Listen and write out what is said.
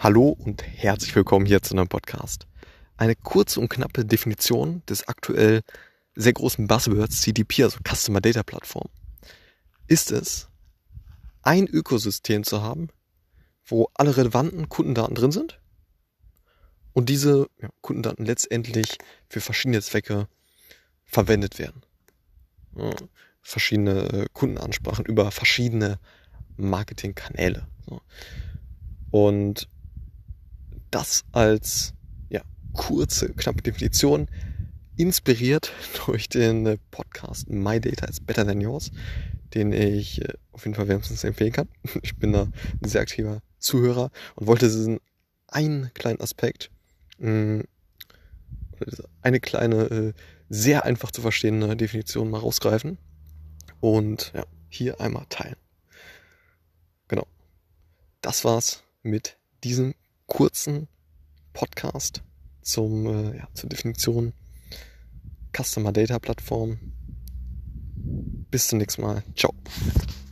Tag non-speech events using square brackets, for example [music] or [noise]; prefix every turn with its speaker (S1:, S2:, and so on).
S1: Hallo und herzlich willkommen hier zu einem Podcast. Eine kurze und knappe Definition des aktuell sehr großen Buzzwords CDP, also Customer Data Plattform. Ist es, ein Ökosystem zu haben, wo alle relevanten Kundendaten drin sind und diese ja, Kundendaten letztendlich für verschiedene Zwecke verwendet werden. Ja, verschiedene Kundenansprachen über verschiedene Marketingkanäle. So. Und das als ja, kurze, knappe Definition, inspiriert [laughs] durch den äh, Podcast My Data is Better Than Yours, den ich äh, auf jeden Fall wärmstens empfehlen kann. [laughs] Ich bin da ein sehr aktiver Zuhörer und wollte diesen einen kleinen Aspekt, mm, eine kleine, äh, sehr einfach zu verstehende Definition mal rausgreifen und ja, hier einmal teilen. Genau. Das war's mit diesem kurzen Podcast zum, äh, ja, zur Definition Customer Data Plattform. Bis zum nächsten Mal. Ciao.